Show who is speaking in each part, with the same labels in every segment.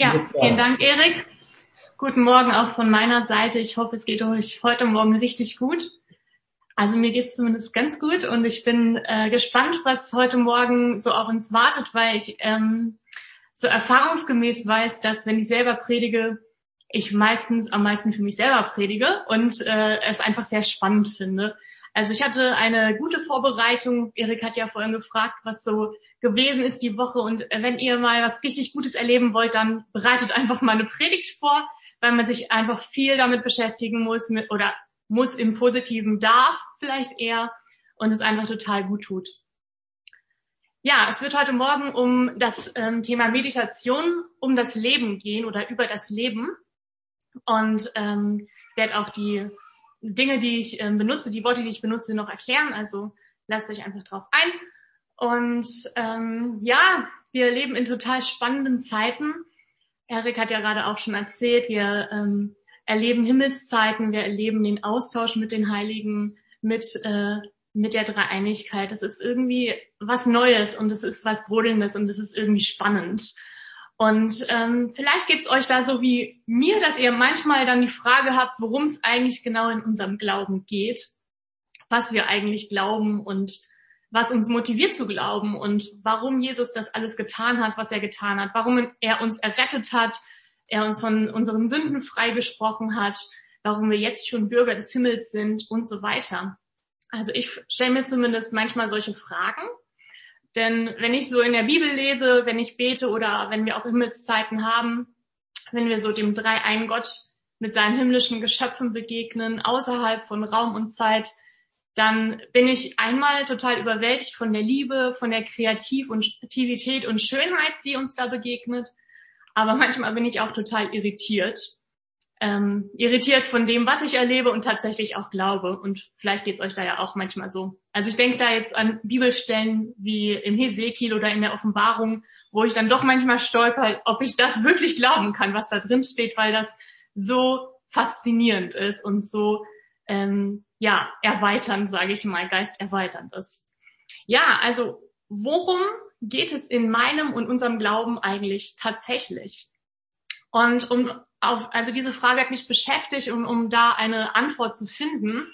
Speaker 1: Ja, vielen Dank, Erik. Guten Morgen auch von meiner Seite. Ich hoffe, es geht euch heute Morgen richtig gut. Also mir geht's zumindest ganz gut und ich bin äh, gespannt, was heute Morgen so auf uns wartet, weil ich ähm, so erfahrungsgemäß weiß, dass wenn ich selber predige, ich meistens am meisten für mich selber predige und äh, es einfach sehr spannend finde. Also ich hatte eine gute Vorbereitung. Erik hat ja vorhin gefragt, was so gewesen ist die Woche. Und wenn ihr mal was richtig Gutes erleben wollt, dann bereitet einfach mal eine Predigt vor, weil man sich einfach viel damit beschäftigen muss mit, oder muss im Positiven darf vielleicht eher und es einfach total gut tut. Ja, es wird heute Morgen um das ähm, Thema Meditation, um das Leben gehen oder über das Leben und ähm, werde auch die Dinge, die ich ähm, benutze, die Worte, die ich benutze, noch erklären. Also lasst euch einfach drauf ein. Und ähm, ja, wir leben in total spannenden Zeiten. Erik hat ja gerade auch schon erzählt, wir ähm, erleben Himmelszeiten, wir erleben den Austausch mit den Heiligen, mit, äh, mit der Dreieinigkeit. Das ist irgendwie was Neues und es ist was Brodelndes und es ist irgendwie spannend. Und ähm, vielleicht geht's euch da so wie mir, dass ihr manchmal dann die Frage habt, worum es eigentlich genau in unserem Glauben geht, was wir eigentlich glauben und was uns motiviert zu glauben und warum Jesus das alles getan hat, was er getan hat, warum er uns errettet hat, er uns von unseren Sünden freigesprochen hat, warum wir jetzt schon Bürger des Himmels sind und so weiter. Also ich stelle mir zumindest manchmal solche Fragen. Denn wenn ich so in der Bibel lese, wenn ich bete oder wenn wir auch Himmelszeiten haben, wenn wir so dem dreieinen Gott mit seinen himmlischen Geschöpfen begegnen, außerhalb von Raum und Zeit, dann bin ich einmal total überwältigt von der Liebe, von der Kreativität und Schönheit, die uns da begegnet. Aber manchmal bin ich auch total irritiert. Ähm, irritiert von dem, was ich erlebe und tatsächlich auch glaube. Und vielleicht geht's euch da ja auch manchmal so. Also ich denke da jetzt an Bibelstellen wie im Hesekiel oder in der Offenbarung, wo ich dann doch manchmal stolper, ob ich das wirklich glauben kann, was da drin steht, weil das so faszinierend ist und so ähm, ja erweiternd, sage ich mal, geisterweiternd ist. Ja, also worum geht es in meinem und unserem Glauben eigentlich tatsächlich? Und um auf, also diese Frage hat mich beschäftigt und um da eine Antwort zu finden,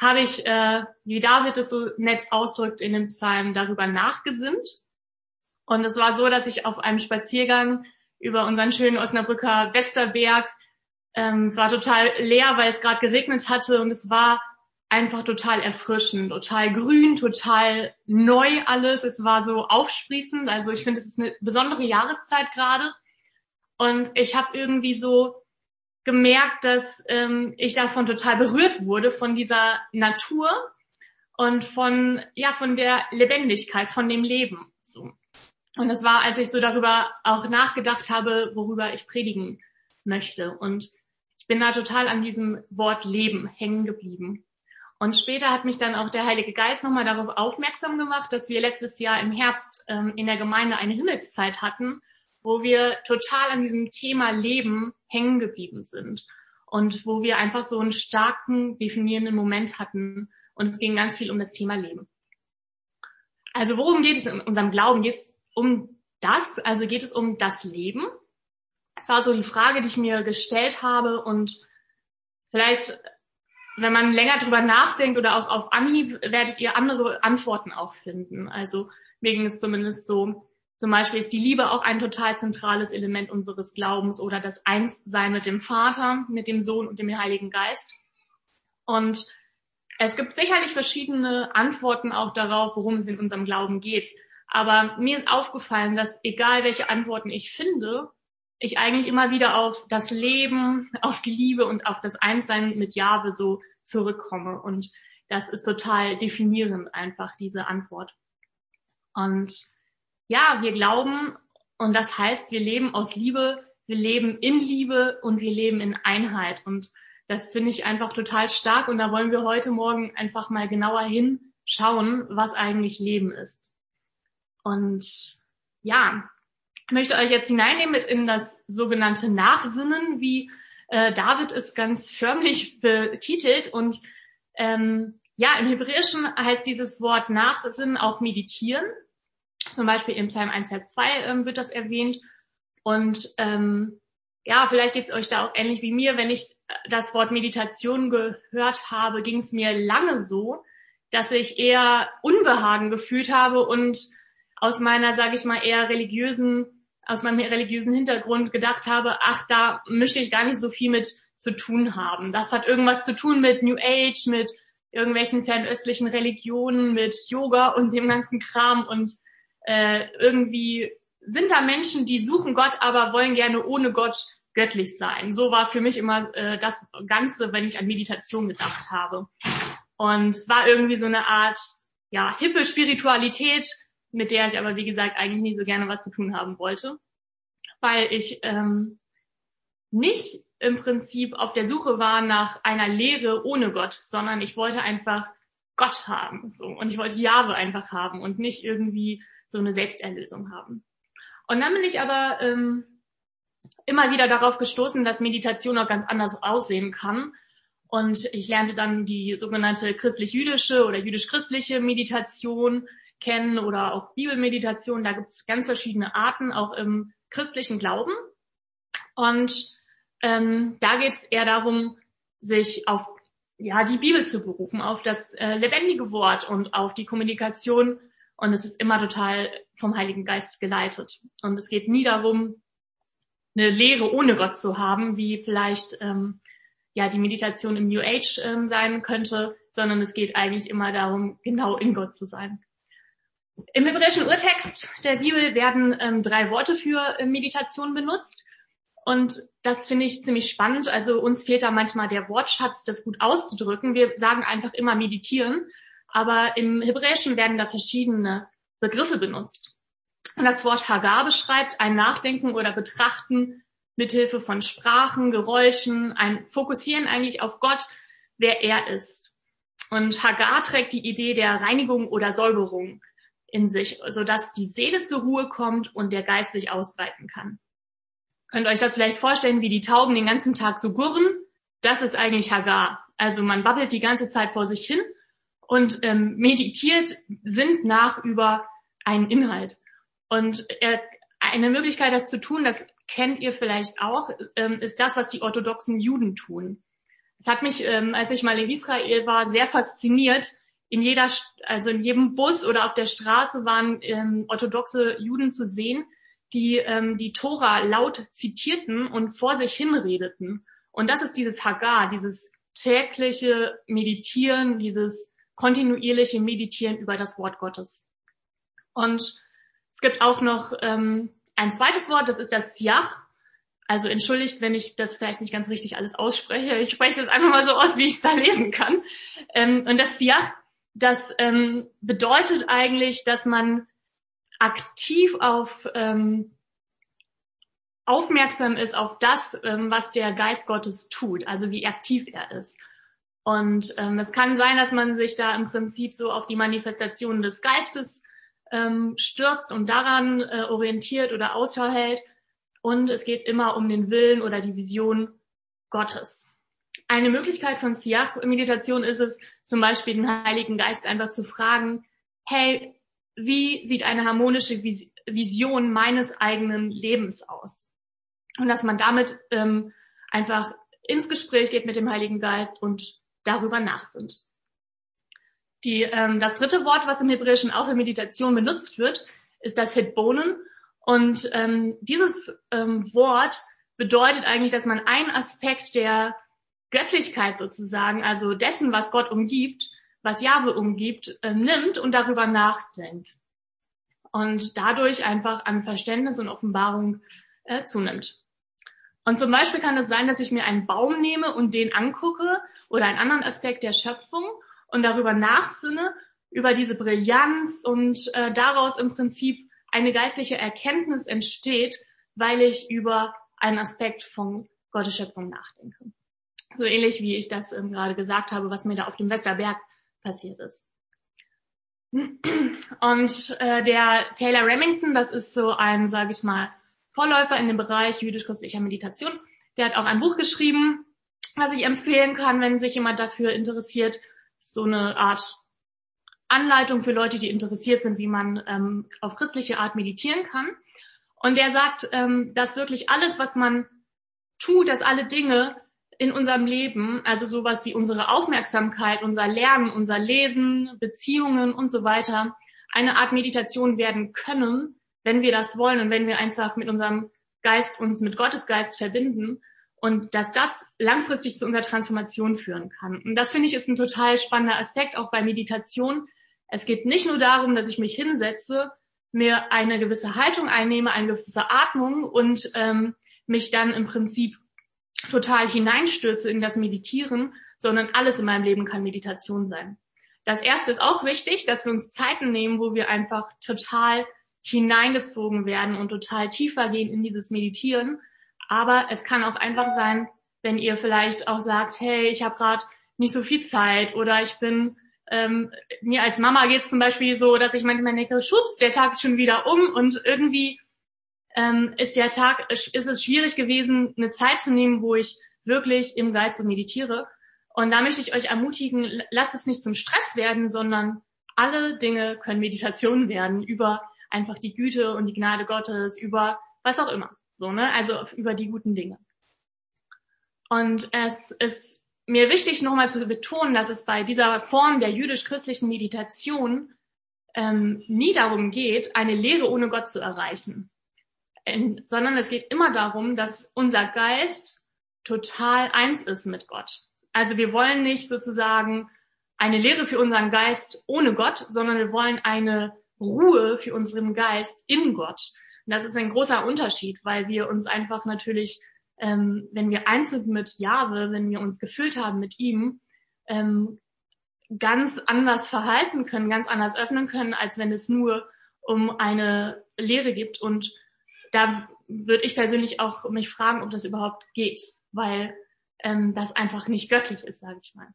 Speaker 1: habe ich, äh, wie David es so nett ausdrückt in dem Psalm, darüber nachgesinnt. Und es war so, dass ich auf einem Spaziergang über unseren schönen Osnabrücker Westerberg, ähm, es war total leer, weil es gerade geregnet hatte und es war einfach total erfrischend, total grün, total neu alles. Es war so aufsprießend. Also ich finde, es ist eine besondere Jahreszeit gerade. Und ich habe irgendwie so gemerkt, dass ähm, ich davon total berührt wurde, von dieser Natur und von, ja, von der Lebendigkeit, von dem Leben. So. Und es war, als ich so darüber auch nachgedacht habe, worüber ich predigen möchte. Und ich bin da total an diesem Wort Leben hängen geblieben. Und später hat mich dann auch der Heilige Geist nochmal darauf aufmerksam gemacht, dass wir letztes Jahr im Herbst ähm, in der Gemeinde eine Himmelszeit hatten, wo wir total an diesem Thema Leben hängen geblieben sind und wo wir einfach so einen starken, definierenden Moment hatten und es ging ganz viel um das Thema Leben. Also worum geht es in unserem Glauben? Geht es um das? Also geht es um das Leben? Das war so die Frage, die ich mir gestellt habe und vielleicht wenn man länger drüber nachdenkt oder auch auf Anhieb, werdet ihr andere Antworten auch finden. Also mir ging es zumindest so, zum Beispiel ist die Liebe auch ein total zentrales Element unseres Glaubens oder das Einssein mit dem Vater, mit dem Sohn und dem Heiligen Geist. Und es gibt sicherlich verschiedene Antworten auch darauf, worum es in unserem Glauben geht. Aber mir ist aufgefallen, dass egal welche Antworten ich finde, ich eigentlich immer wieder auf das Leben, auf die Liebe und auf das Einssein mit Jahwe so zurückkomme. Und das ist total definierend einfach, diese Antwort. Und ja, wir glauben, und das heißt, wir leben aus Liebe, wir leben in Liebe und wir leben in Einheit. Und das finde ich einfach total stark. Und da wollen wir heute Morgen einfach mal genauer hinschauen, was eigentlich Leben ist. Und ja, möchte euch jetzt hineinnehmen mit in das sogenannte Nachsinnen, wie äh, David es ganz förmlich betitelt. Und ähm, ja, im Hebräischen heißt dieses Wort Nachsinnen auch meditieren. Zum Beispiel im Psalm 1, Vers 2 ähm, wird das erwähnt. Und ähm, ja, vielleicht geht's euch da auch ähnlich wie mir. Wenn ich das Wort Meditation gehört habe, ging es mir lange so, dass ich eher Unbehagen gefühlt habe und aus meiner, sage ich mal, eher religiösen, aus meinem religiösen Hintergrund gedacht habe, ach, da möchte ich gar nicht so viel mit zu tun haben. Das hat irgendwas zu tun mit New Age, mit irgendwelchen fernöstlichen Religionen, mit Yoga und dem ganzen Kram und äh, irgendwie sind da Menschen, die suchen Gott, aber wollen gerne ohne Gott göttlich sein. So war für mich immer äh, das Ganze, wenn ich an Meditation gedacht habe. Und es war irgendwie so eine Art, ja, hippe Spiritualität, mit der ich aber, wie gesagt, eigentlich nie so gerne was zu tun haben wollte. Weil ich ähm, nicht im Prinzip auf der Suche war nach einer Lehre ohne Gott, sondern ich wollte einfach Gott haben. So. Und ich wollte Jahwe einfach haben und nicht irgendwie so eine Selbsterlösung haben. Und dann bin ich aber ähm, immer wieder darauf gestoßen, dass Meditation auch ganz anders aussehen kann. Und ich lernte dann die sogenannte christlich-jüdische oder jüdisch-christliche Meditation kennen oder auch Bibelmeditation. Da gibt es ganz verschiedene Arten, auch im christlichen Glauben. Und ähm, da geht es eher darum, sich auf ja die Bibel zu berufen, auf das äh, lebendige Wort und auf die Kommunikation. Und es ist immer total vom Heiligen Geist geleitet. Und es geht nie darum, eine Lehre ohne Gott zu haben, wie vielleicht ähm, ja die Meditation im New Age ähm, sein könnte, sondern es geht eigentlich immer darum, genau in Gott zu sein. Im hebräischen Urtext der Bibel werden ähm, drei Worte für äh, Meditation benutzt. Und das finde ich ziemlich spannend. Also uns fehlt da manchmal der Wortschatz, das gut auszudrücken. Wir sagen einfach immer meditieren. Aber im Hebräischen werden da verschiedene Begriffe benutzt. Und das Wort Hagar beschreibt ein Nachdenken oder Betrachten mithilfe von Sprachen, Geräuschen, ein Fokussieren eigentlich auf Gott, wer er ist. Und Hagar trägt die Idee der Reinigung oder Säuberung in sich, sodass die Seele zur Ruhe kommt und der Geist sich ausbreiten kann. Könnt euch das vielleicht vorstellen, wie die Tauben den ganzen Tag so gurren? Das ist eigentlich Hagar. Also man babbelt die ganze Zeit vor sich hin und ähm, meditiert, sinnt nach über einen Inhalt. Und äh, eine Möglichkeit, das zu tun, das kennt ihr vielleicht auch, ähm, ist das, was die orthodoxen Juden tun. Es hat mich, ähm, als ich mal in Israel war, sehr fasziniert. In jeder, also in jedem Bus oder auf der Straße waren ähm, orthodoxe Juden zu sehen, die ähm, die Tora laut zitierten und vor sich hinredeten. Und das ist dieses Hagar, dieses tägliche Meditieren, dieses kontinuierliche Meditieren über das Wort Gottes. Und es gibt auch noch ähm, ein zweites Wort, das ist das Siach. Also entschuldigt, wenn ich das vielleicht nicht ganz richtig alles ausspreche. Ich spreche es jetzt einfach mal so aus, wie ich es da lesen kann. Ähm, und das Siach, das ähm, bedeutet eigentlich, dass man aktiv auf ähm, aufmerksam ist auf das, ähm, was der Geist Gottes tut, also wie aktiv er ist. Und ähm, es kann sein, dass man sich da im Prinzip so auf die Manifestationen des Geistes ähm, stürzt und daran äh, orientiert oder Ausschau hält. Und es geht immer um den Willen oder die Vision Gottes. Eine Möglichkeit von Siach-Meditation ist es, zum Beispiel den Heiligen Geist einfach zu fragen, hey, wie sieht eine harmonische Vision meines eigenen Lebens aus? Und dass man damit ähm, einfach ins Gespräch geht mit dem Heiligen Geist und darüber nachsinnt. Die, ähm, das dritte Wort, was im Hebräischen auch in Meditation benutzt wird, ist das Hitbonen. Und ähm, dieses ähm, Wort bedeutet eigentlich, dass man einen Aspekt der Göttlichkeit sozusagen, also dessen, was Gott umgibt, was Jahwe umgibt, äh, nimmt und darüber nachdenkt. Und dadurch einfach an Verständnis und Offenbarung äh, zunimmt. Und zum Beispiel kann es sein, dass ich mir einen Baum nehme und den angucke oder einen anderen Aspekt der Schöpfung und darüber nachsinne, über diese Brillanz und äh, daraus im Prinzip eine geistliche Erkenntnis entsteht, weil ich über einen Aspekt von Gottes Schöpfung nachdenke. So ähnlich wie ich das ähm, gerade gesagt habe, was mir da auf dem Westerberg passiert ist. Und äh, der Taylor Remington, das ist so ein, sage ich mal, Vorläufer in dem Bereich jüdisch-christlicher Meditation. Der hat auch ein Buch geschrieben, was ich empfehlen kann, wenn sich jemand dafür interessiert so eine Art Anleitung für Leute, die interessiert sind, wie man ähm, auf christliche Art meditieren kann. Und er sagt, ähm, dass wirklich alles, was man tut, dass alle Dinge in unserem Leben, also sowas wie unsere Aufmerksamkeit, unser Lernen, unser Lesen, Beziehungen und so weiter, eine Art Meditation werden können, wenn wir das wollen und wenn wir einfach mit unserem Geist uns mit Gottes Geist verbinden und dass das langfristig zu unserer Transformation führen kann. Und das finde ich ist ein total spannender Aspekt auch bei Meditation. Es geht nicht nur darum, dass ich mich hinsetze, mir eine gewisse Haltung einnehme, eine gewisse Atmung und ähm, mich dann im Prinzip total hineinstürze in das Meditieren, sondern alles in meinem Leben kann Meditation sein. Das erste ist auch wichtig, dass wir uns Zeiten nehmen, wo wir einfach total hineingezogen werden und total tiefer gehen in dieses Meditieren. Aber es kann auch einfach sein, wenn ihr vielleicht auch sagt, hey, ich habe gerade nicht so viel Zeit oder ich bin ähm, mir als Mama geht es zum Beispiel so, dass ich manchmal denke, schubs, der Tag ist schon wieder um und irgendwie ähm, ist der Tag, ist es schwierig gewesen, eine Zeit zu nehmen, wo ich wirklich im Geist so meditiere. Und da möchte ich euch ermutigen, lasst es nicht zum Stress werden, sondern alle Dinge können Meditation werden über einfach die Güte und die Gnade Gottes, über was auch immer. So, ne? Also über die guten Dinge. Und es ist mir wichtig, nochmal zu betonen, dass es bei dieser Form der jüdisch-christlichen Meditation ähm, nie darum geht, eine Lehre ohne Gott zu erreichen sondern es geht immer darum, dass unser Geist total eins ist mit Gott. Also wir wollen nicht sozusagen eine Lehre für unseren Geist ohne Gott, sondern wir wollen eine Ruhe für unseren Geist in Gott. Und das ist ein großer Unterschied, weil wir uns einfach natürlich, ähm, wenn wir eins sind mit Jahwe, wenn wir uns gefüllt haben mit ihm, ähm, ganz anders verhalten können, ganz anders öffnen können, als wenn es nur um eine Lehre gibt. Und da würde ich persönlich auch mich fragen, ob das überhaupt geht, weil ähm, das einfach nicht göttlich ist, sage ich mal.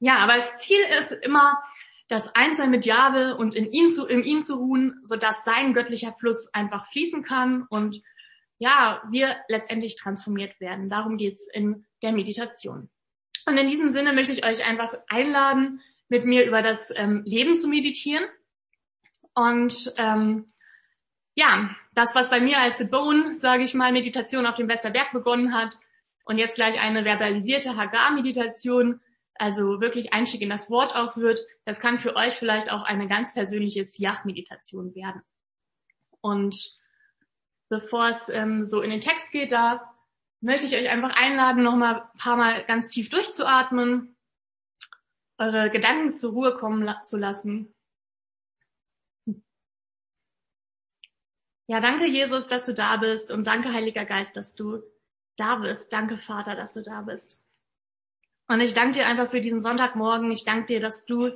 Speaker 1: Ja, aber das Ziel ist immer, das Einssein mit Jahwe und in ihm zu, in ihm zu ruhen, sodass sein göttlicher Fluss einfach fließen kann und ja, wir letztendlich transformiert werden. Darum geht's in der Meditation. Und in diesem Sinne möchte ich euch einfach einladen, mit mir über das ähm, Leben zu meditieren. Und ähm, ja, das, was bei mir als The Bone, sage ich mal, Meditation auf dem Westerberg begonnen hat und jetzt gleich eine verbalisierte Hagar-Meditation, also wirklich Einstieg in das Wort auch wird, das kann für euch vielleicht auch eine ganz persönliche Siach-Meditation werden. Und bevor es ähm, so in den Text geht, da möchte ich euch einfach einladen, nochmal ein paar Mal ganz tief durchzuatmen, eure Gedanken zur Ruhe kommen zu lassen Ja, danke Jesus, dass du da bist und danke Heiliger Geist, dass du da bist. Danke Vater, dass du da bist. Und ich danke dir einfach für diesen Sonntagmorgen. Ich danke dir, dass du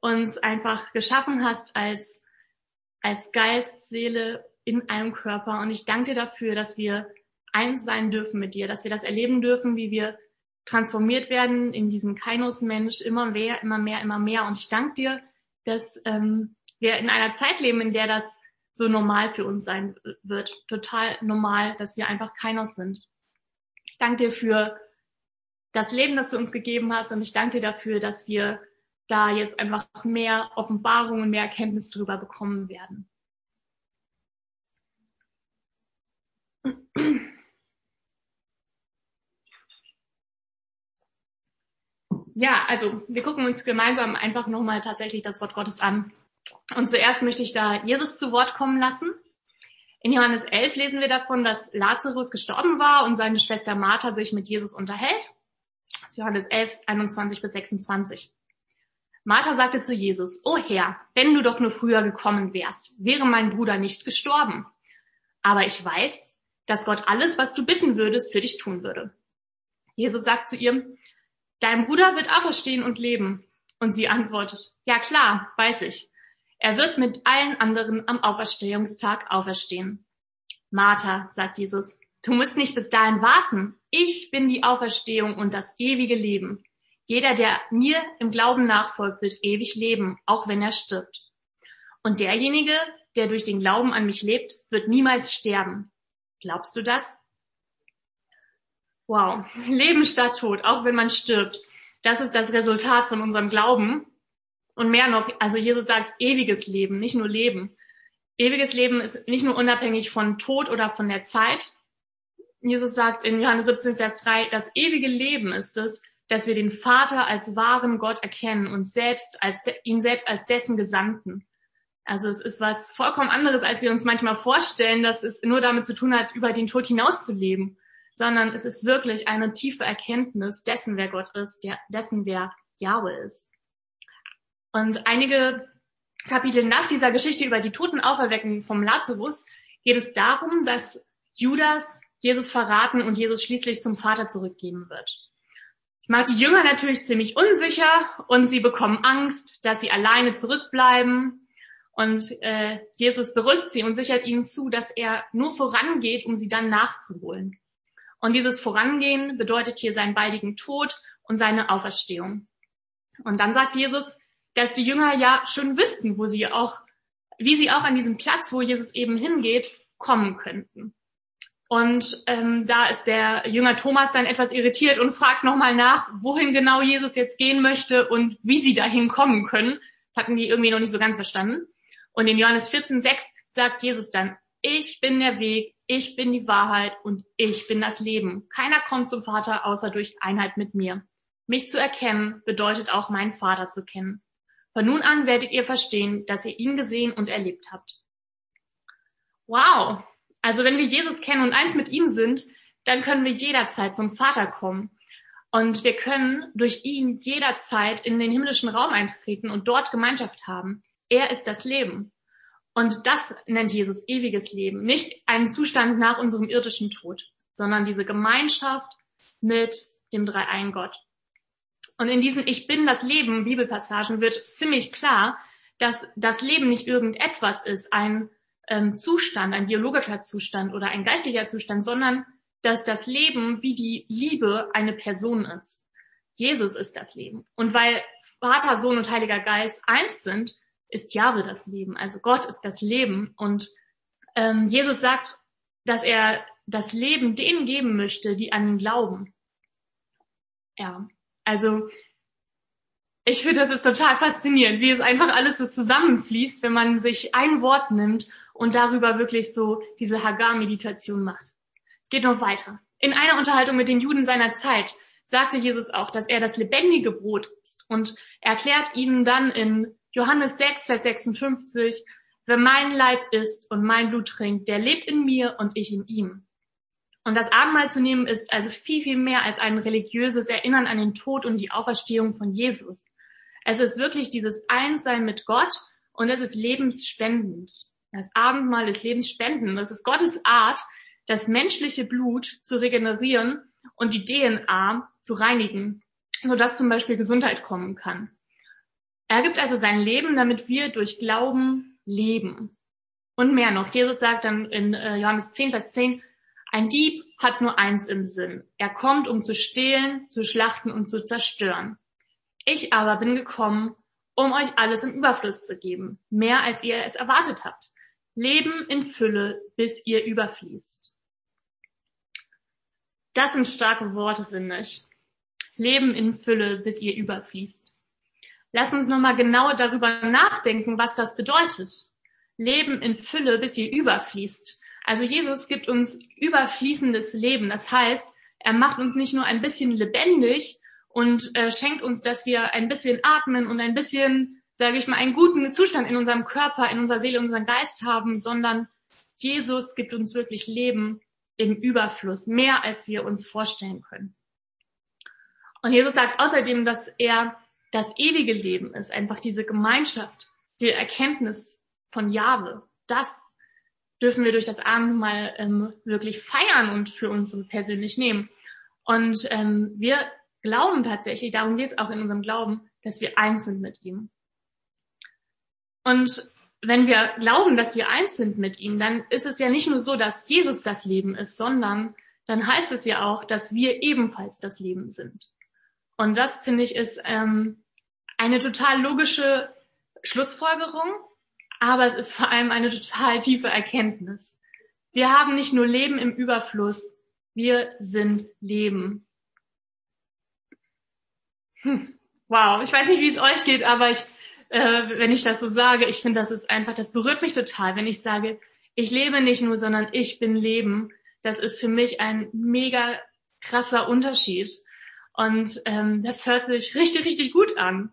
Speaker 1: uns einfach geschaffen hast als, als Geist, Seele in einem Körper. Und ich danke dir dafür, dass wir eins sein dürfen mit dir, dass wir das erleben dürfen, wie wir transformiert werden in diesen Kainos-Mensch, immer mehr, immer mehr, immer mehr. Und ich danke dir, dass ähm, wir in einer Zeit leben, in der das so normal für uns sein wird. Total normal, dass wir einfach keiner sind. Ich danke dir für das Leben, das du uns gegeben hast und ich danke dir dafür, dass wir da jetzt einfach mehr Offenbarung und mehr Erkenntnis drüber bekommen werden. Ja, also wir gucken uns gemeinsam einfach nochmal tatsächlich das Wort Gottes an. Und zuerst möchte ich da Jesus zu Wort kommen lassen. In Johannes 11 lesen wir davon, dass Lazarus gestorben war und seine Schwester Martha sich mit Jesus unterhält. Das ist Johannes 11, 21 bis 26. Martha sagte zu Jesus, O Herr, wenn du doch nur früher gekommen wärst, wäre mein Bruder nicht gestorben. Aber ich weiß, dass Gott alles, was du bitten würdest, für dich tun würde. Jesus sagt zu ihr, dein Bruder wird auferstehen und leben. Und sie antwortet, ja klar, weiß ich. Er wird mit allen anderen am Auferstehungstag auferstehen. Martha, sagt Jesus, du musst nicht bis dahin warten. Ich bin die Auferstehung und das ewige Leben. Jeder, der mir im Glauben nachfolgt, wird ewig leben, auch wenn er stirbt. Und derjenige, der durch den Glauben an mich lebt, wird niemals sterben. Glaubst du das? Wow, Leben statt Tod, auch wenn man stirbt. Das ist das Resultat von unserem Glauben. Und mehr noch, also Jesus sagt ewiges Leben, nicht nur Leben. ewiges Leben ist nicht nur unabhängig von Tod oder von der Zeit. Jesus sagt in Johannes 17, Vers 3, das ewige Leben ist es, dass wir den Vater als wahren Gott erkennen und selbst als ihn selbst als dessen Gesandten. Also es ist was vollkommen anderes, als wir uns manchmal vorstellen, dass es nur damit zu tun hat, über den Tod hinaus zu leben, sondern es ist wirklich eine tiefe Erkenntnis dessen, wer Gott ist, der, dessen, wer Jahwe ist. Und einige Kapitel nach dieser Geschichte über die Totenauferweckung vom Lazarus geht es darum, dass Judas Jesus verraten und Jesus schließlich zum Vater zurückgeben wird. Das macht die Jünger natürlich ziemlich unsicher und sie bekommen Angst, dass sie alleine zurückbleiben. Und äh, Jesus beruhigt sie und sichert ihnen zu, dass er nur vorangeht, um sie dann nachzuholen. Und dieses Vorangehen bedeutet hier seinen baldigen Tod und seine Auferstehung. Und dann sagt Jesus, dass die Jünger ja schon wüssten, wo sie auch, wie sie auch an diesem Platz, wo Jesus eben hingeht, kommen könnten. Und ähm, da ist der Jünger Thomas dann etwas irritiert und fragt nochmal nach, wohin genau Jesus jetzt gehen möchte und wie sie dahin kommen können. Hatten die irgendwie noch nicht so ganz verstanden. Und in Johannes 14,6 sagt Jesus dann, ich bin der Weg, ich bin die Wahrheit und ich bin das Leben. Keiner kommt zum Vater außer durch Einheit mit mir. Mich zu erkennen bedeutet auch meinen Vater zu kennen. Von nun an werdet ihr verstehen, dass ihr ihn gesehen und erlebt habt. Wow, also wenn wir Jesus kennen und eins mit ihm sind, dann können wir jederzeit zum Vater kommen. Und wir können durch ihn jederzeit in den himmlischen Raum eintreten und dort Gemeinschaft haben. Er ist das Leben. Und das nennt Jesus ewiges Leben. Nicht einen Zustand nach unserem irdischen Tod, sondern diese Gemeinschaft mit dem Dreiein Gott. Und in diesen Ich bin das Leben Bibelpassagen wird ziemlich klar, dass das Leben nicht irgendetwas ist, ein ähm, Zustand, ein biologischer Zustand oder ein geistlicher Zustand, sondern dass das Leben wie die Liebe eine Person ist. Jesus ist das Leben. Und weil Vater, Sohn und Heiliger Geist eins sind, ist Jahwe das Leben. Also Gott ist das Leben. Und ähm, Jesus sagt, dass er das Leben denen geben möchte, die an ihn glauben. Ja, also ich finde, das ist total faszinierend, wie es einfach alles so zusammenfließt, wenn man sich ein Wort nimmt und darüber wirklich so diese Hagar-Meditation macht. Es geht noch weiter. In einer Unterhaltung mit den Juden seiner Zeit sagte Jesus auch, dass er das lebendige Brot ist und erklärt ihnen dann in Johannes 6, Vers 56, wer mein Leib isst und mein Blut trinkt, der lebt in mir und ich in ihm. Und das Abendmahl zu nehmen ist also viel, viel mehr als ein religiöses Erinnern an den Tod und die Auferstehung von Jesus. Es ist wirklich dieses Einssein mit Gott und es ist lebensspendend. Das Abendmahl ist lebensspendend. Das ist Gottes Art, das menschliche Blut zu regenerieren und die DNA zu reinigen, sodass zum Beispiel Gesundheit kommen kann. Er gibt also sein Leben, damit wir durch Glauben leben. Und mehr noch. Jesus sagt dann in äh, Johannes 10, Vers 10, ein Dieb hat nur eins im Sinn. Er kommt, um zu stehlen, zu schlachten und zu zerstören. Ich aber bin gekommen, um euch alles im Überfluss zu geben, mehr als ihr es erwartet habt. Leben in Fülle, bis ihr überfließt. Das sind starke Worte, finde ich. Leben in Fülle, bis ihr überfließt. Lass uns nochmal genau darüber nachdenken, was das bedeutet. Leben in Fülle, bis ihr überfließt. Also Jesus gibt uns überfließendes Leben. Das heißt, er macht uns nicht nur ein bisschen lebendig und äh, schenkt uns, dass wir ein bisschen atmen und ein bisschen sage ich mal, einen guten Zustand in unserem Körper, in unserer Seele, in unserem Geist haben, sondern Jesus gibt uns wirklich Leben im Überfluss, mehr als wir uns vorstellen können. Und Jesus sagt außerdem, dass er das ewige Leben ist, einfach diese Gemeinschaft, die Erkenntnis von Jahwe. Das dürfen wir durch das Abendmahl ähm, wirklich feiern und für uns persönlich nehmen. Und ähm, wir glauben tatsächlich, darum geht es auch in unserem Glauben, dass wir eins sind mit ihm. Und wenn wir glauben, dass wir eins sind mit ihm, dann ist es ja nicht nur so, dass Jesus das Leben ist, sondern dann heißt es ja auch, dass wir ebenfalls das Leben sind. Und das finde ich ist ähm, eine total logische Schlussfolgerung, aber es ist vor allem eine total tiefe Erkenntnis. Wir haben nicht nur Leben im Überfluss, wir sind Leben. Hm. Wow, ich weiß nicht, wie es euch geht, aber ich äh, wenn ich das so sage. Ich finde, das ist einfach, das berührt mich total, wenn ich sage, ich lebe nicht nur, sondern ich bin Leben. Das ist für mich ein mega krasser Unterschied. Und ähm, das hört sich richtig, richtig gut an.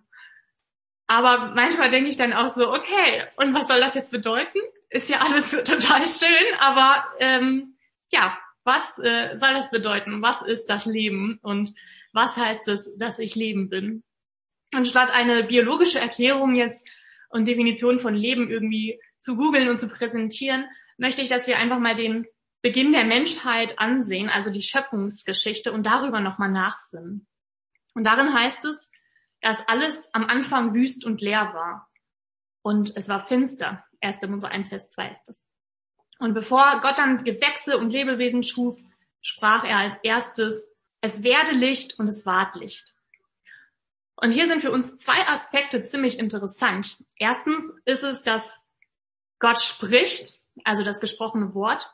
Speaker 1: Aber manchmal denke ich dann auch so, okay, und was soll das jetzt bedeuten? Ist ja alles total schön, aber ähm, ja, was äh, soll das bedeuten? Was ist das Leben? Und was heißt es, dass ich Leben bin? Und statt eine biologische Erklärung jetzt und Definition von Leben irgendwie zu googeln und zu präsentieren, möchte ich, dass wir einfach mal den Beginn der Menschheit ansehen, also die Schöpfungsgeschichte und darüber nochmal nachsinnen. Und darin heißt es, dass alles am Anfang wüst und leer war. Und es war finster. 1. Mose 1, Vers 2 ist das. Und bevor Gott dann Gewächse und Lebewesen schuf, sprach er als erstes, es werde Licht und es ward Licht. Und hier sind für uns zwei Aspekte ziemlich interessant. Erstens ist es, dass Gott spricht, also das gesprochene Wort.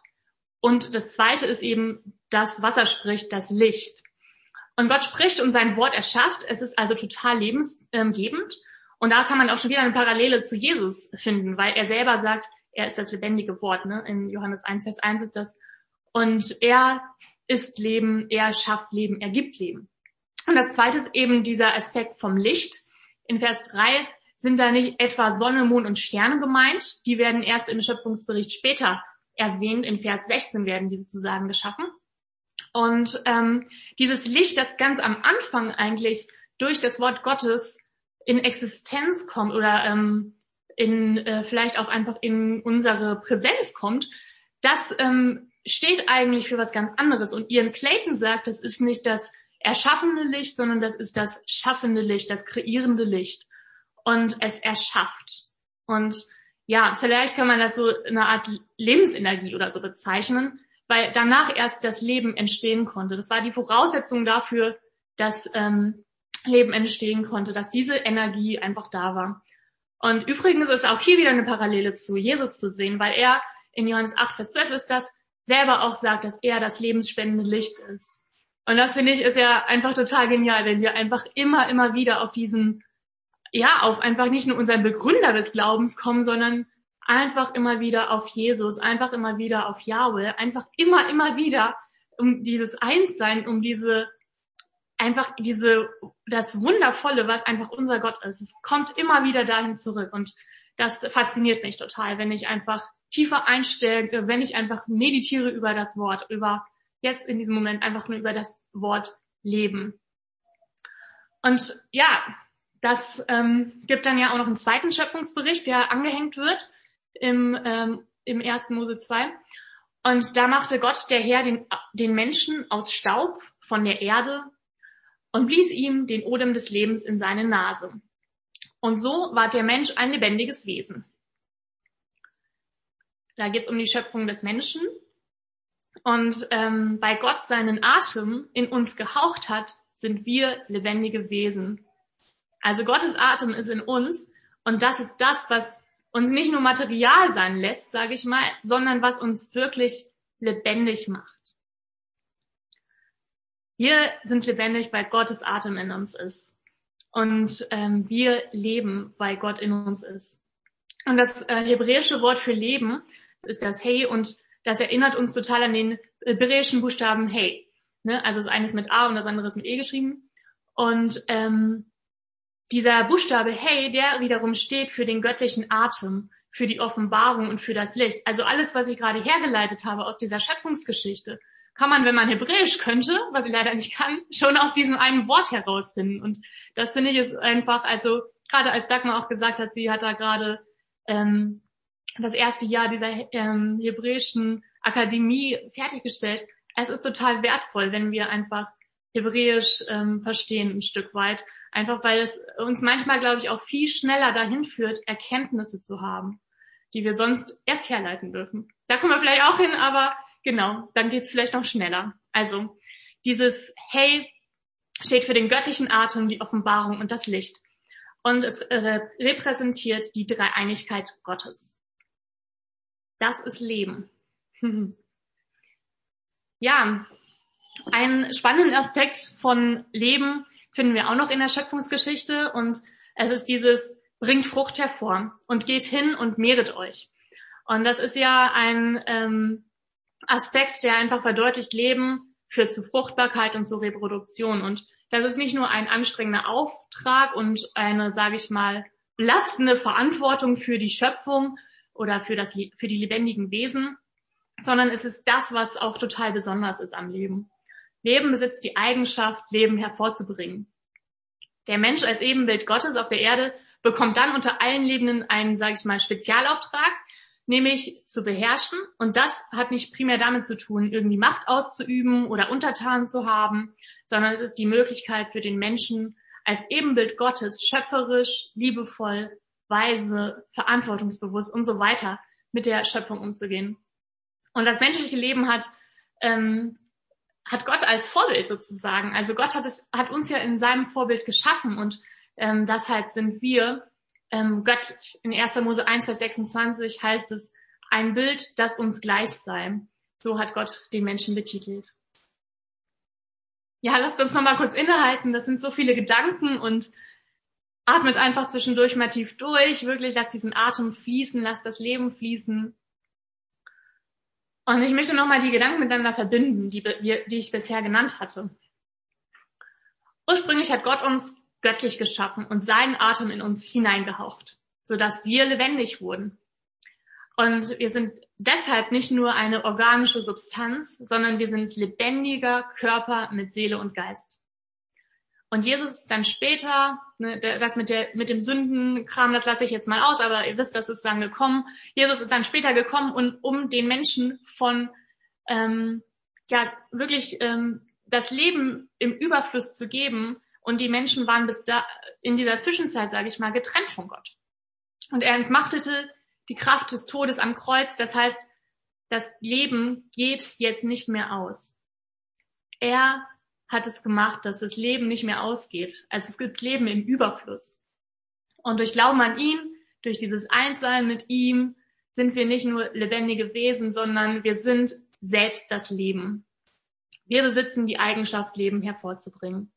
Speaker 1: Und das zweite ist eben das, was er spricht, das Licht. Und Gott spricht und sein Wort erschafft. Es ist also total lebensgebend. Und da kann man auch schon wieder eine Parallele zu Jesus finden, weil er selber sagt, er ist das lebendige Wort. Ne? In Johannes 1, Vers 1 ist das. Und er ist Leben, er schafft Leben, er gibt Leben. Und das zweite ist eben dieser Aspekt vom Licht. In Vers 3 sind da nicht etwa Sonne, Mond und Sterne gemeint. Die werden erst im Schöpfungsbericht später erwähnt. In Vers 16 werden die sozusagen geschaffen. Und ähm, dieses Licht, das ganz am Anfang eigentlich durch das Wort Gottes in Existenz kommt oder ähm, in äh, vielleicht auch einfach in unsere Präsenz kommt, das ähm, steht eigentlich für was ganz anderes. Und Ian Clayton sagt, das ist nicht das erschaffene Licht, sondern das ist das schaffende Licht, das kreierende Licht. Und es erschafft. Und ja, vielleicht kann man das so eine Art Lebensenergie oder so bezeichnen, weil danach erst das Leben entstehen konnte. Das war die Voraussetzung dafür, dass ähm, Leben entstehen konnte, dass diese Energie einfach da war. Und übrigens ist auch hier wieder eine Parallele zu Jesus zu sehen, weil er in Johannes 8, Vers 12 ist das, selber auch sagt, dass er das lebensspendende Licht ist. Und das finde ich ist ja einfach total genial, wenn wir einfach immer, immer wieder auf diesen, ja, auf einfach nicht nur unseren Begründer des Glaubens kommen, sondern einfach immer wieder auf Jesus, einfach immer wieder auf Yahweh, einfach immer, immer wieder um dieses Einssein, um diese, einfach diese, das Wundervolle, was einfach unser Gott ist. Es kommt immer wieder dahin zurück und das fasziniert mich total, wenn ich einfach tiefer einstelle, wenn ich einfach meditiere über das Wort, über jetzt in diesem Moment einfach nur über das Wort Leben. Und ja, das ähm, gibt dann ja auch noch einen zweiten Schöpfungsbericht, der angehängt wird im, ähm, im 1. Mose 2. Und da machte Gott, der Herr, den, den Menschen aus Staub von der Erde und blies ihm den Odem des Lebens in seine Nase. Und so war der Mensch ein lebendiges Wesen. Da geht es um die Schöpfung des Menschen und ähm, weil Gott seinen Atem in uns gehaucht hat, sind wir lebendige Wesen. Also Gottes Atem ist in uns und das ist das, was uns nicht nur Material sein lässt, sage ich mal, sondern was uns wirklich lebendig macht. Wir sind lebendig, weil Gottes Atem in uns ist. Und ähm, wir leben, weil Gott in uns ist. Und das äh, hebräische Wort für Leben ist das Hey und das erinnert uns total an den hebräischen Buchstaben Hey. Ne? Also das eine ist mit A und das andere ist mit E geschrieben. Und ähm, dieser Buchstabe Hey, der wiederum steht für den göttlichen Atem, für die Offenbarung und für das Licht. Also alles, was ich gerade hergeleitet habe aus dieser Schöpfungsgeschichte, kann man, wenn man Hebräisch könnte, was ich leider nicht kann, schon aus diesem einen Wort herausfinden. Und das finde ich ist einfach, also gerade als Dagmar auch gesagt hat, sie hat da gerade ähm, das erste Jahr dieser ähm, hebräischen Akademie fertiggestellt. Es ist total wertvoll, wenn wir einfach Hebräisch ähm, verstehen ein Stück weit. Einfach weil es uns manchmal, glaube ich, auch viel schneller dahin führt, Erkenntnisse zu haben, die wir sonst erst herleiten dürfen. Da kommen wir vielleicht auch hin, aber genau, dann geht's vielleicht noch schneller. Also dieses Hey steht für den göttlichen Atem, die Offenbarung und das Licht. Und es äh, repräsentiert die Dreieinigkeit Gottes. Das ist Leben. Ja, einen spannenden Aspekt von Leben finden wir auch noch in der Schöpfungsgeschichte und es ist dieses bringt Frucht hervor und geht hin und mehret euch. Und das ist ja ein ähm, Aspekt, der einfach verdeutlicht, Leben führt zu Fruchtbarkeit und zu Reproduktion. Und das ist nicht nur ein anstrengender Auftrag und eine, sage ich mal, belastende Verantwortung für die Schöpfung oder für, das, für die lebendigen Wesen, sondern es ist das, was auch total besonders ist am Leben. Leben besitzt die Eigenschaft, Leben hervorzubringen. Der Mensch als Ebenbild Gottes auf der Erde bekommt dann unter allen Lebenden einen, sage ich mal, Spezialauftrag, nämlich zu beherrschen. Und das hat nicht primär damit zu tun, irgendwie Macht auszuüben oder Untertanen zu haben, sondern es ist die Möglichkeit für den Menschen als Ebenbild Gottes schöpferisch, liebevoll, weise, verantwortungsbewusst und so weiter mit der Schöpfung umzugehen. Und das menschliche Leben hat ähm, hat Gott als Vorbild sozusagen. Also Gott hat es hat uns ja in seinem Vorbild geschaffen und ähm, deshalb sind wir ähm, göttlich. In 1. Mose 1, Vers 26 heißt es, ein Bild, das uns gleich sei. So hat Gott den Menschen betitelt. Ja, lasst uns nochmal kurz innehalten. Das sind so viele Gedanken und atmet einfach zwischendurch mal tief durch. Wirklich, lasst diesen Atem fließen, lasst das Leben fließen. Und ich möchte nochmal die Gedanken miteinander verbinden, die, die ich bisher genannt hatte. Ursprünglich hat Gott uns göttlich geschaffen und seinen Atem in uns hineingehaucht, sodass wir lebendig wurden. Und wir sind deshalb nicht nur eine organische Substanz, sondern wir sind lebendiger Körper mit Seele und Geist. Und Jesus dann später, ne, das mit, der, mit dem Sündenkram, das lasse ich jetzt mal aus, aber ihr wisst, das ist dann gekommen. Jesus ist dann später gekommen, und, um den Menschen von ähm, ja wirklich ähm, das Leben im Überfluss zu geben, und die Menschen waren bis da in dieser Zwischenzeit, sage ich mal, getrennt von Gott. Und er entmachtete die Kraft des Todes am Kreuz. Das heißt, das Leben geht jetzt nicht mehr aus. Er hat es gemacht, dass das Leben nicht mehr ausgeht. Also es gibt Leben im Überfluss. Und durch Glauben an ihn, durch dieses Einssein mit ihm, sind wir nicht nur lebendige Wesen, sondern wir sind selbst das Leben. Wir besitzen die Eigenschaft, Leben hervorzubringen.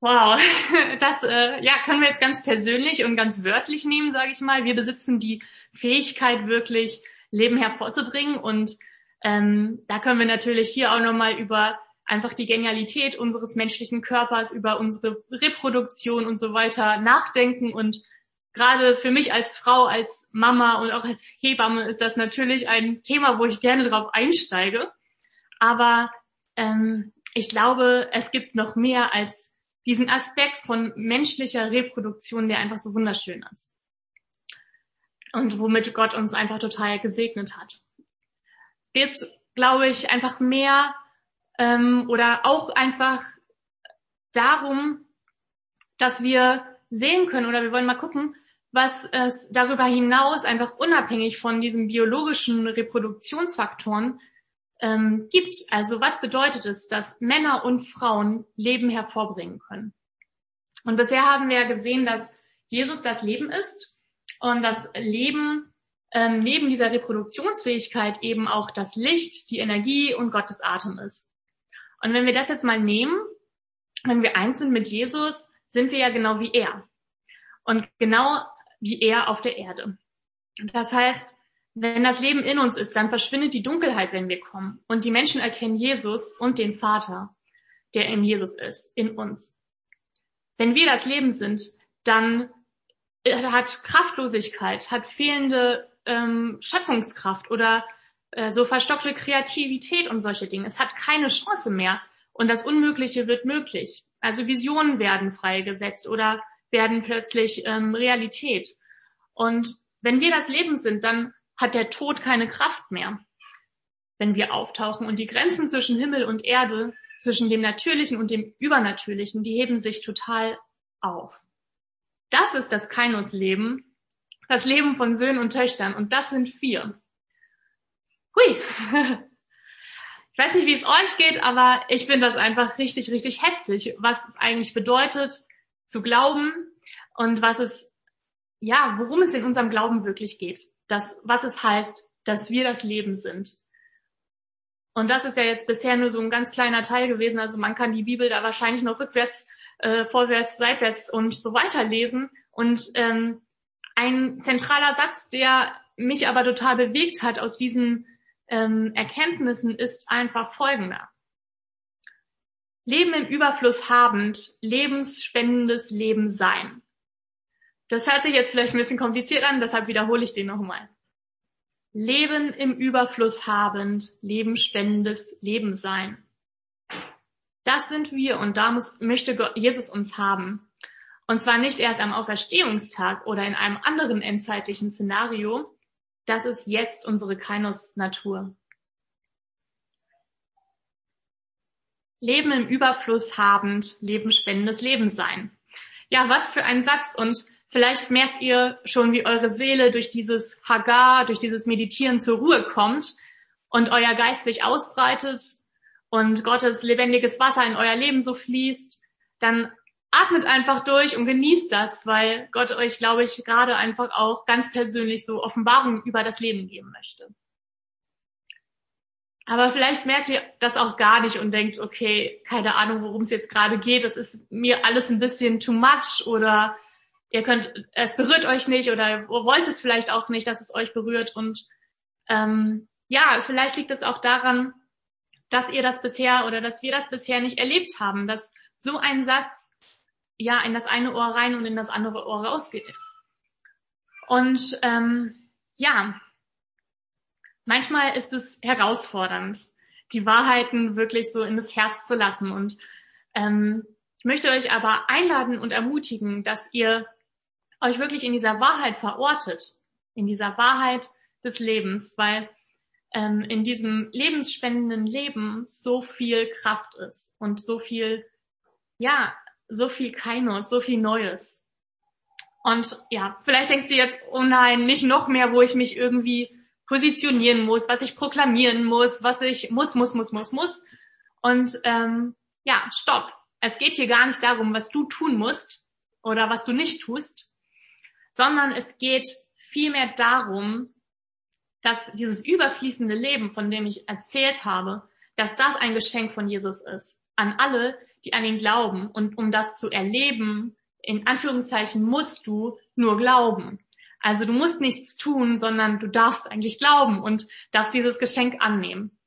Speaker 1: Wow, das äh, ja können wir jetzt ganz persönlich und ganz wörtlich nehmen, sage ich mal. Wir besitzen die Fähigkeit, wirklich Leben hervorzubringen und ähm, da können wir natürlich hier auch nochmal über einfach die Genialität unseres menschlichen Körpers, über unsere Reproduktion und so weiter nachdenken und gerade für mich als Frau, als Mama und auch als Hebamme ist das natürlich ein Thema, wo ich gerne drauf einsteige. Aber ähm, ich glaube, es gibt noch mehr als diesen Aspekt von menschlicher Reproduktion, der einfach so wunderschön ist. Und womit Gott uns einfach total gesegnet hat. Gibt, glaube ich, einfach mehr ähm, oder auch einfach darum, dass wir sehen können oder wir wollen mal gucken, was es darüber hinaus einfach unabhängig von diesen biologischen Reproduktionsfaktoren ähm, gibt. Also was bedeutet es, dass Männer und Frauen Leben hervorbringen können? Und bisher haben wir ja gesehen, dass Jesus das Leben ist und das Leben ähm, neben dieser Reproduktionsfähigkeit eben auch das Licht, die Energie und Gottes Atem ist. Und wenn wir das jetzt mal nehmen, wenn wir eins sind mit Jesus, sind wir ja genau wie er. Und genau wie er auf der Erde. Das heißt, wenn das Leben in uns ist, dann verschwindet die Dunkelheit, wenn wir kommen. Und die Menschen erkennen Jesus und den Vater, der in Jesus ist, in uns. Wenn wir das Leben sind, dann hat Kraftlosigkeit, hat fehlende ähm, Schöpfungskraft oder äh, so verstockte Kreativität und solche Dinge. Es hat keine Chance mehr und das Unmögliche wird möglich. Also Visionen werden freigesetzt oder werden plötzlich ähm, Realität. Und wenn wir das Leben sind, dann hat der Tod keine Kraft mehr, wenn wir auftauchen. Und die Grenzen zwischen Himmel und Erde, zwischen dem Natürlichen und dem Übernatürlichen, die heben sich total auf. Das ist das Kainos-Leben, das Leben von Söhnen und Töchtern. Und das sind vier. Hui. Ich weiß nicht, wie es euch geht, aber ich finde das einfach richtig, richtig heftig, was es eigentlich bedeutet, zu glauben und was es, ja, worum es in unserem Glauben wirklich geht das, was es heißt, dass wir das Leben sind. Und das ist ja jetzt bisher nur so ein ganz kleiner Teil gewesen. Also man kann die Bibel da wahrscheinlich noch rückwärts äh, vorwärts, seitwärts und so weiter lesen. Und ähm, ein zentraler Satz, der mich aber total bewegt hat aus diesen ähm, Erkenntnissen, ist einfach folgender. Leben im Überfluss habend, lebensspendendes Leben sein. Das hört sich jetzt vielleicht ein bisschen kompliziert an, deshalb wiederhole ich den nochmal. Leben im Überfluss habend, lebensspendendes Leben sein. Das sind wir und da muss, möchte Jesus uns haben. Und zwar nicht erst am Auferstehungstag oder in einem anderen endzeitlichen Szenario. Das ist jetzt unsere Kainos-Natur. Leben im Überfluss habend, lebensspendendes Leben sein. Ja, was für ein Satz und vielleicht merkt ihr schon, wie eure Seele durch dieses Hagar, durch dieses Meditieren zur Ruhe kommt und euer Geist sich ausbreitet und Gottes lebendiges Wasser in euer Leben so fließt, dann atmet einfach durch und genießt das, weil Gott euch, glaube ich, gerade einfach auch ganz persönlich so Offenbarungen über das Leben geben möchte. Aber vielleicht merkt ihr das auch gar nicht und denkt, okay, keine Ahnung, worum es jetzt gerade geht. Das ist mir alles ein bisschen too much oder ihr könnt, es berührt euch nicht oder wollt es vielleicht auch nicht, dass es euch berührt. Und ähm, ja, vielleicht liegt es auch daran, dass ihr das bisher oder dass wir das bisher nicht erlebt haben, dass so ein Satz ja in das eine Ohr rein und in das andere Ohr rausgeht. Und ähm, ja, manchmal ist es herausfordernd, die Wahrheiten wirklich so in das Herz zu lassen. Und ähm, ich möchte euch aber einladen und ermutigen, dass ihr euch wirklich in dieser Wahrheit verortet, in dieser Wahrheit des Lebens, weil ähm, in diesem lebensspendenden Leben so viel Kraft ist und so viel, ja, so viel Kainos, so viel Neues. Und ja, vielleicht denkst du jetzt, oh nein, nicht noch mehr, wo ich mich irgendwie positionieren muss, was ich proklamieren muss, was ich muss, muss, muss, muss, muss. Und ähm, ja, stopp. Es geht hier gar nicht darum, was du tun musst oder was du nicht tust, sondern es geht vielmehr darum, dass dieses überfließende Leben, von dem ich erzählt habe, dass das ein Geschenk von Jesus ist. An alle, die an ihn glauben. Und um das zu erleben, in Anführungszeichen, musst du nur glauben. Also du musst nichts tun, sondern du darfst eigentlich glauben und darfst dieses Geschenk annehmen.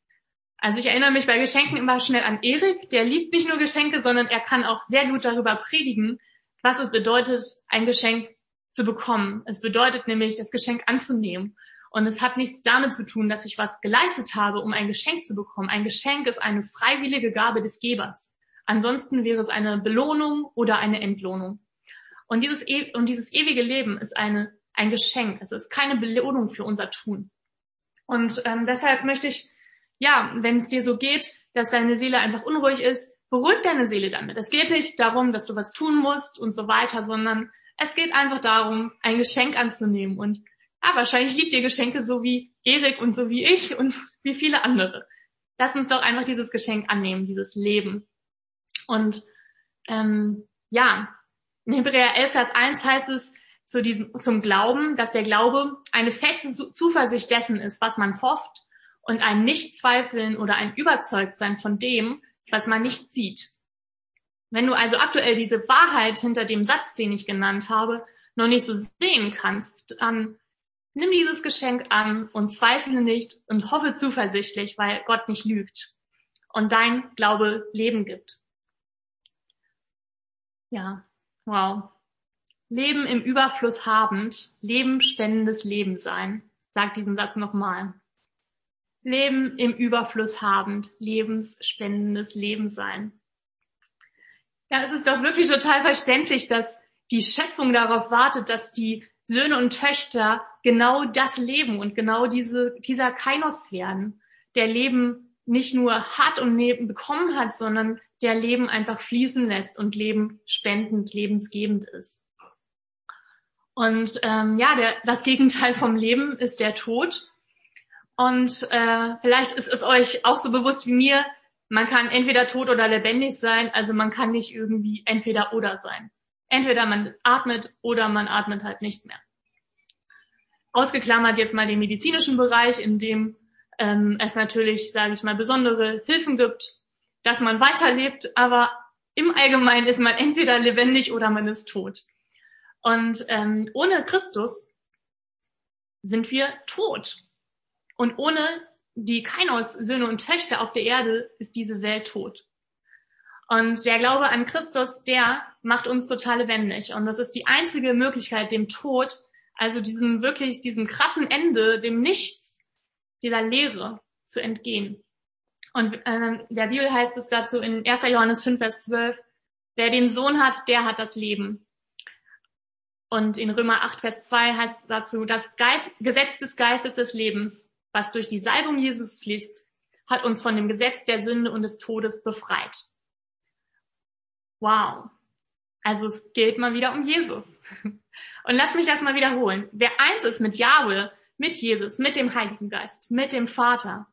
Speaker 1: Also ich erinnere mich bei Geschenken immer schnell an Erik, der liebt nicht nur Geschenke, sondern er kann auch sehr gut darüber predigen, was es bedeutet, ein Geschenk zu bekommen. Es bedeutet nämlich, das Geschenk anzunehmen. Und es hat nichts damit zu tun, dass ich was geleistet habe, um ein Geschenk zu bekommen. Ein Geschenk ist eine freiwillige Gabe des Gebers. Ansonsten wäre es eine Belohnung oder eine Entlohnung. Und dieses, e und dieses ewige Leben ist eine, ein Geschenk. Es ist keine Belohnung für unser Tun. Und ähm, deshalb möchte ich, ja, wenn es dir so geht, dass deine Seele einfach unruhig ist, beruhig deine Seele damit. Es geht nicht darum, dass du was tun musst und so weiter, sondern es geht einfach darum, ein Geschenk anzunehmen. Und ja, wahrscheinlich liebt ihr Geschenke so wie Erik und so wie ich und wie viele andere. Lass uns doch einfach dieses Geschenk annehmen, dieses Leben. Und ähm, ja, in Hebräer 11, Vers 1 heißt es zu diesem, zum Glauben, dass der Glaube eine feste Zuversicht dessen ist, was man hofft und ein Nichtzweifeln oder ein Überzeugtsein von dem, was man nicht sieht. Wenn du also aktuell diese Wahrheit hinter dem Satz, den ich genannt habe, noch nicht so sehen kannst, dann nimm dieses Geschenk an und zweifle nicht und hoffe zuversichtlich, weil Gott nicht lügt und dein Glaube Leben gibt. Ja, wow. Leben im Überfluss habend, Leben spendendes Leben sein. Sag diesen Satz nochmal. Leben im Überfluss habend, lebensspendendes Leben sein. Ja, es ist doch wirklich total verständlich, dass die Schöpfung darauf wartet, dass die Söhne und Töchter genau das leben und genau diese, dieser Kainos werden, der Leben nicht nur hat und bekommen hat, sondern der Leben einfach fließen lässt und Leben spendend, lebensgebend ist. Und ähm, ja, der, das Gegenteil vom Leben ist der Tod. Und äh, vielleicht ist es euch auch so bewusst wie mir, man kann entweder tot oder lebendig sein, also man kann nicht irgendwie entweder oder sein. Entweder man atmet oder man atmet halt nicht mehr. Ausgeklammert jetzt mal den medizinischen Bereich, in dem ähm, es natürlich, sage ich mal, besondere Hilfen gibt, dass man weiterlebt, aber im Allgemeinen ist man entweder lebendig oder man ist tot. Und ähm, ohne Christus sind wir tot. Und ohne die Kainos Söhne und Töchter auf der Erde ist diese Welt tot. Und der Glaube an Christus, der macht uns total lebendig. Und das ist die einzige Möglichkeit, dem Tod, also diesem wirklich, diesem krassen Ende, dem Nichts, dieser Leere zu entgehen. Und äh, der Bibel heißt es dazu in 1. Johannes 5, Vers 12, wer den Sohn hat, der hat das Leben. Und in Römer 8, Vers 2 heißt es dazu, das Geist, Gesetz des Geistes des Lebens, was durch die Salbung Jesus fließt, hat uns von dem Gesetz der Sünde und des Todes befreit. Wow. Also es geht mal wieder um Jesus. Und lass mich das mal wiederholen. Wer eins ist mit Yahweh, mit Jesus, mit dem Heiligen Geist, mit dem Vater,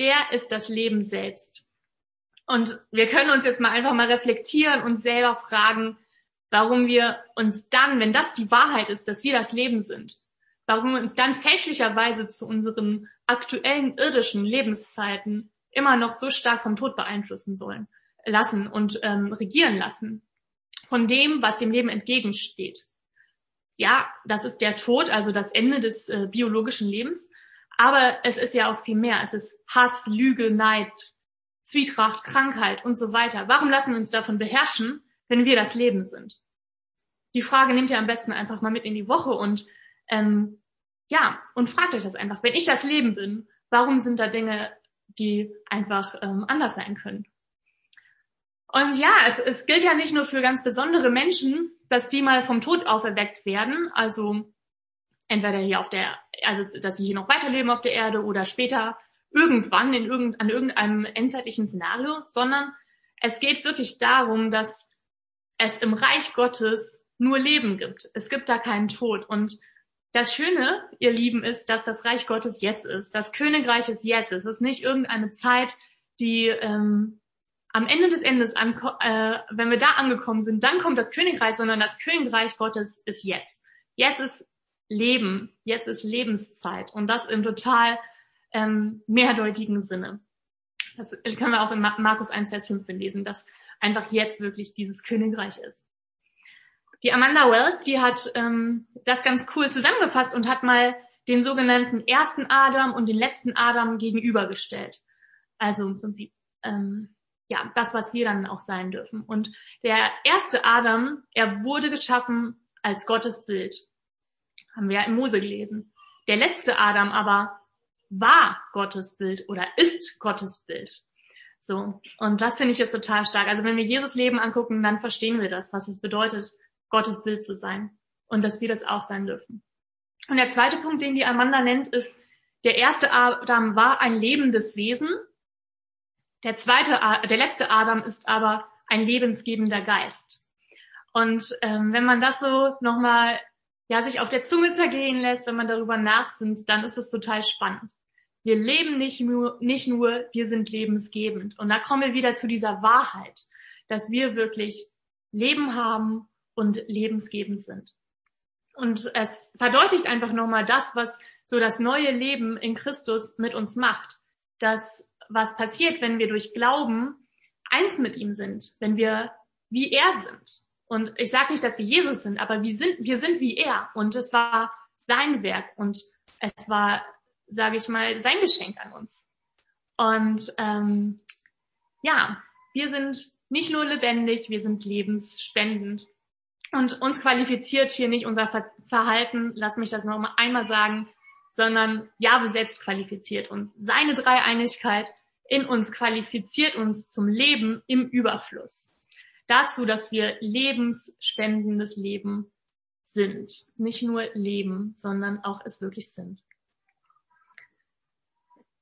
Speaker 1: der ist das Leben selbst. Und wir können uns jetzt mal einfach mal reflektieren und selber fragen, warum wir uns dann, wenn das die Wahrheit ist, dass wir das Leben sind, warum wir uns dann fälschlicherweise zu unseren aktuellen irdischen Lebenszeiten immer noch so stark vom Tod beeinflussen sollen lassen und ähm, regieren lassen von dem, was dem Leben entgegensteht. Ja, das ist der Tod, also das Ende des äh, biologischen Lebens, aber es ist ja auch viel mehr. Es ist Hass, Lüge, Neid, Zwietracht, Krankheit und so weiter. Warum lassen wir uns davon beherrschen, wenn wir das Leben sind? Die Frage nehmt ihr am besten einfach mal mit in die Woche und ähm, ja, und fragt euch das einfach. Wenn ich das Leben bin, warum sind da Dinge, die einfach ähm, anders sein können? Und ja, es, es gilt ja nicht nur für ganz besondere Menschen, dass die mal vom Tod auferweckt werden, also entweder hier auf der, also dass sie hier noch weiterleben auf der Erde oder später irgendwann in irgend, an irgendeinem endzeitlichen Szenario, sondern es geht wirklich darum, dass es im Reich Gottes nur Leben gibt. Es gibt da keinen Tod. Und das Schöne, ihr Lieben, ist, dass das Reich Gottes jetzt ist. Das Königreich ist jetzt. Es ist nicht irgendeine Zeit, die ähm, am Ende des Endes, äh, wenn wir da angekommen sind, dann kommt das Königreich, sondern das Königreich Gottes ist jetzt. Jetzt ist Leben, jetzt ist Lebenszeit und das im total ähm, mehrdeutigen Sinne. Das können wir auch in Markus 1, Vers 15 lesen, dass einfach jetzt wirklich dieses Königreich ist. Die Amanda Wells, die hat ähm, das ganz cool zusammengefasst und hat mal den sogenannten ersten Adam und den letzten Adam gegenübergestellt. Also im Prinzip ähm, ja, das, was wir dann auch sein dürfen. Und der erste Adam, er wurde geschaffen als Gottes Bild. Haben wir ja in Mose gelesen. Der letzte Adam aber war Gottes Bild oder ist Gottes Bild. So. Und das finde ich jetzt total stark. Also wenn wir Jesus Leben angucken, dann verstehen wir das, was es bedeutet, Gottes Bild zu sein. Und dass wir das auch sein dürfen. Und der zweite Punkt, den die Amanda nennt, ist, der erste Adam war ein lebendes Wesen der zweite, der letzte Adam ist aber ein lebensgebender Geist. Und ähm, wenn man das so nochmal ja, sich auf der Zunge zergehen lässt, wenn man darüber nachsinnt, dann ist es total spannend. Wir leben nicht nur, nicht nur, wir sind lebensgebend. Und da kommen wir wieder zu dieser Wahrheit, dass wir wirklich Leben haben und lebensgebend sind. Und es verdeutlicht einfach nochmal das, was so das neue Leben in Christus mit uns macht. Dass was passiert, wenn wir durch Glauben eins mit ihm sind, wenn wir wie er sind. Und ich sage nicht, dass wir Jesus sind, aber wir sind, wir sind wie er. Und es war sein Werk und es war, sage ich mal, sein Geschenk an uns. Und ähm, ja, wir sind nicht nur lebendig, wir sind lebensspendend. Und uns qualifiziert hier nicht unser Verhalten, lass mich das noch einmal sagen, sondern Jahwe selbst qualifiziert uns. Seine Dreieinigkeit in uns qualifiziert uns zum Leben im Überfluss. Dazu, dass wir lebensspendendes Leben sind. Nicht nur leben, sondern auch es wirklich sind.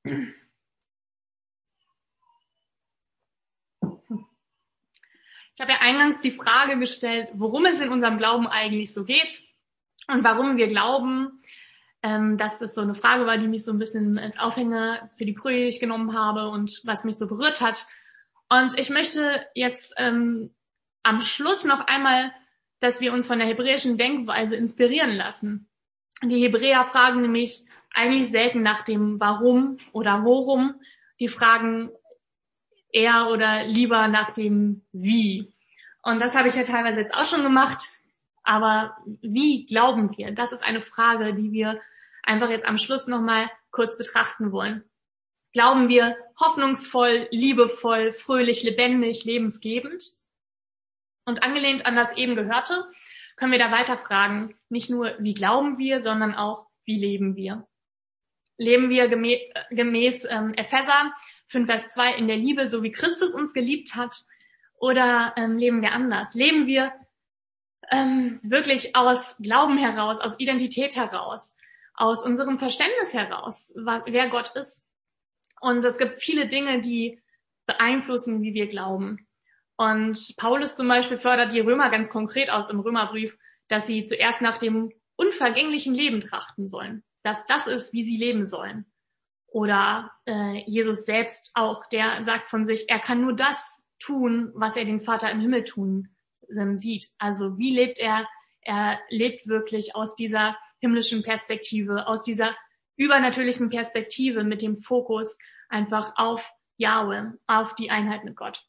Speaker 1: Ich habe ja eingangs die Frage gestellt, worum es in unserem Glauben eigentlich so geht und warum wir glauben, ähm, dass das so eine Frage war, die mich so ein bisschen als Aufhänger für die Predigt genommen habe und was mich so berührt hat. Und ich möchte jetzt ähm, am Schluss noch einmal, dass wir uns von der hebräischen Denkweise inspirieren lassen. Die Hebräer fragen nämlich eigentlich selten nach dem Warum oder Worum. Die fragen eher oder lieber nach dem Wie. Und das habe ich ja teilweise jetzt auch schon gemacht. Aber wie glauben wir? Das ist eine Frage, die wir einfach jetzt am Schluss nochmal kurz betrachten wollen. Glauben wir hoffnungsvoll, liebevoll, fröhlich, lebendig, lebensgebend? Und angelehnt an das eben Gehörte, können wir da weiter fragen, nicht nur, wie glauben wir, sondern auch, wie leben wir? Leben wir gemäß, gemäß ähm, Epheser 5, Vers 2 in der Liebe, so wie Christus uns geliebt hat? Oder ähm, leben wir anders? Leben wir ähm, wirklich aus Glauben heraus, aus Identität heraus, aus unserem Verständnis heraus, wer Gott ist? Und es gibt viele Dinge, die beeinflussen, wie wir glauben. Und Paulus zum Beispiel fördert die Römer ganz konkret aus im Römerbrief, dass sie zuerst nach dem unvergänglichen Leben trachten sollen, dass das ist, wie sie leben sollen. Oder äh, Jesus selbst auch, der sagt von sich, er kann nur das tun, was er den Vater im Himmel tun ähm, sieht. Also wie lebt er? Er lebt wirklich aus dieser himmlischen Perspektive, aus dieser übernatürlichen Perspektive mit dem Fokus einfach auf Yahweh, auf die Einheit mit Gott.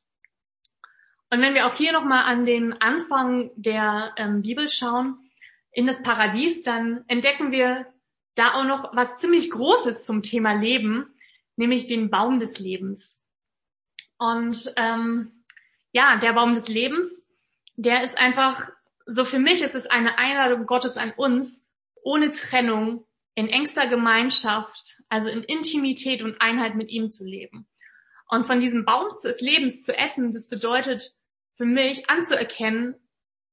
Speaker 1: Und wenn wir auch hier nochmal an den Anfang der ähm, Bibel schauen, in das Paradies, dann entdecken wir da auch noch was ziemlich Großes zum Thema Leben, nämlich den Baum des Lebens. Und ähm, ja, der Baum des Lebens, der ist einfach, so für mich ist es eine Einladung Gottes an uns, ohne Trennung, in engster Gemeinschaft, also in Intimität und Einheit mit ihm zu leben. Und von diesem Baum des Lebens zu essen, das bedeutet für mich anzuerkennen,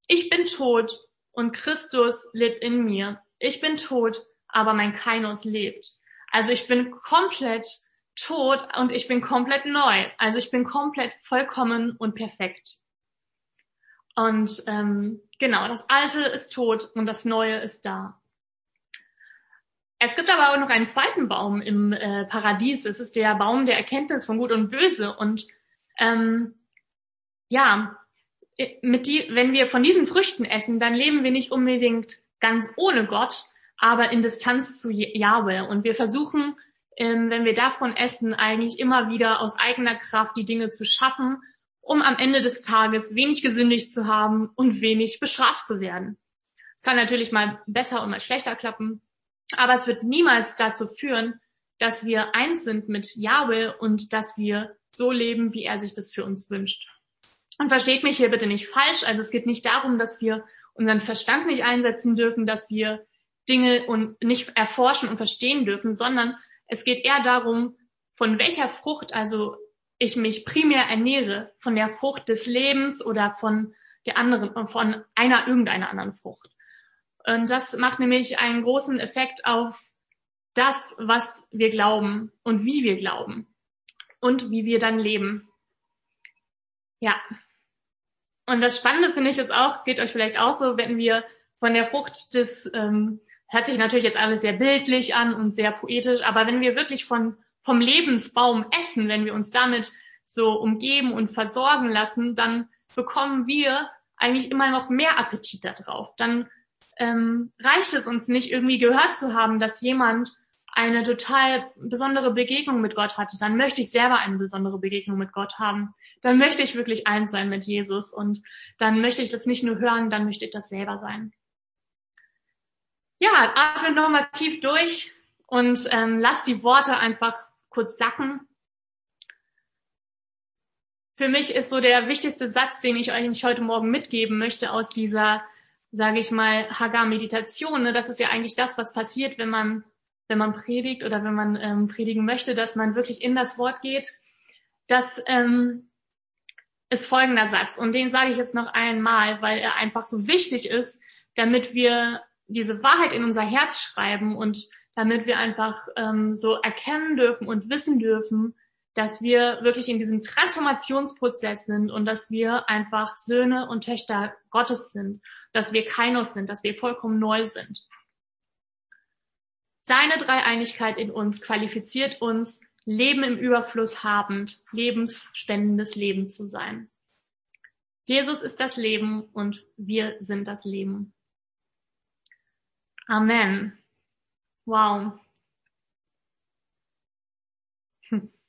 Speaker 1: ich bin tot und Christus lebt in mir. Ich bin tot, aber mein Kainos lebt. Also ich bin komplett tot und ich bin komplett neu. Also ich bin komplett vollkommen und perfekt. Und ähm, genau, das Alte ist tot und das Neue ist da. Es gibt aber auch noch einen zweiten Baum im äh, Paradies. Es ist der Baum der Erkenntnis von Gut und Böse. Und ähm, ja, mit die, wenn wir von diesen Früchten essen, dann leben wir nicht unbedingt ganz ohne Gott, aber in Distanz zu Yahweh. Und wir versuchen, ähm, wenn wir davon essen, eigentlich immer wieder aus eigener Kraft die Dinge zu schaffen, um am Ende des Tages wenig gesündigt zu haben und wenig bestraft zu werden. Es kann natürlich mal besser und mal schlechter klappen, aber es wird niemals dazu führen, dass wir eins sind mit Yahweh und dass wir so leben, wie er sich das für uns wünscht. Und versteht mich hier bitte nicht falsch. Also es geht nicht darum, dass wir unseren Verstand nicht einsetzen dürfen, dass wir Dinge und nicht erforschen und verstehen dürfen, sondern es geht eher darum, von welcher Frucht also ich mich primär ernähre, von der Frucht des Lebens oder von der anderen, von einer irgendeiner anderen Frucht. Und das macht nämlich einen großen Effekt auf das, was wir glauben und wie wir glauben und wie wir dann leben. Ja, und das Spannende finde ich ist auch, geht euch vielleicht auch so, wenn wir von der Frucht des, ähm, hört sich natürlich jetzt alles sehr bildlich an und sehr poetisch, aber wenn wir wirklich von, vom Lebensbaum essen, wenn wir uns damit so umgeben und versorgen lassen, dann bekommen wir eigentlich immer noch mehr Appetit darauf. Dann ähm, reicht es uns nicht irgendwie gehört zu haben, dass jemand eine total besondere Begegnung mit Gott hatte, dann möchte ich selber eine besondere Begegnung mit Gott haben. Dann möchte ich wirklich eins sein mit Jesus und dann möchte ich das nicht nur hören, dann möchte ich das selber sein. Ja, atme nochmal tief durch und ähm, lass die Worte einfach kurz sacken. Für mich ist so der wichtigste Satz, den ich euch heute Morgen mitgeben möchte aus dieser, sage ich mal, Hagar-Meditation. Ne? Das ist ja eigentlich das, was passiert, wenn man wenn man predigt oder wenn man ähm, predigen möchte, dass man wirklich in das Wort geht. Das ähm, ist folgender Satz und den sage ich jetzt noch einmal, weil er einfach so wichtig ist, damit wir diese Wahrheit in unser Herz schreiben und damit wir einfach ähm, so erkennen dürfen und wissen dürfen, dass wir wirklich in diesem Transformationsprozess sind und dass wir einfach Söhne und Töchter Gottes sind, dass wir Kainos sind, dass wir vollkommen neu sind. Seine Dreieinigkeit in uns qualifiziert uns, Leben im Überfluss habend, lebensspendendes Leben zu sein. Jesus ist das Leben und wir sind das Leben. Amen. Wow.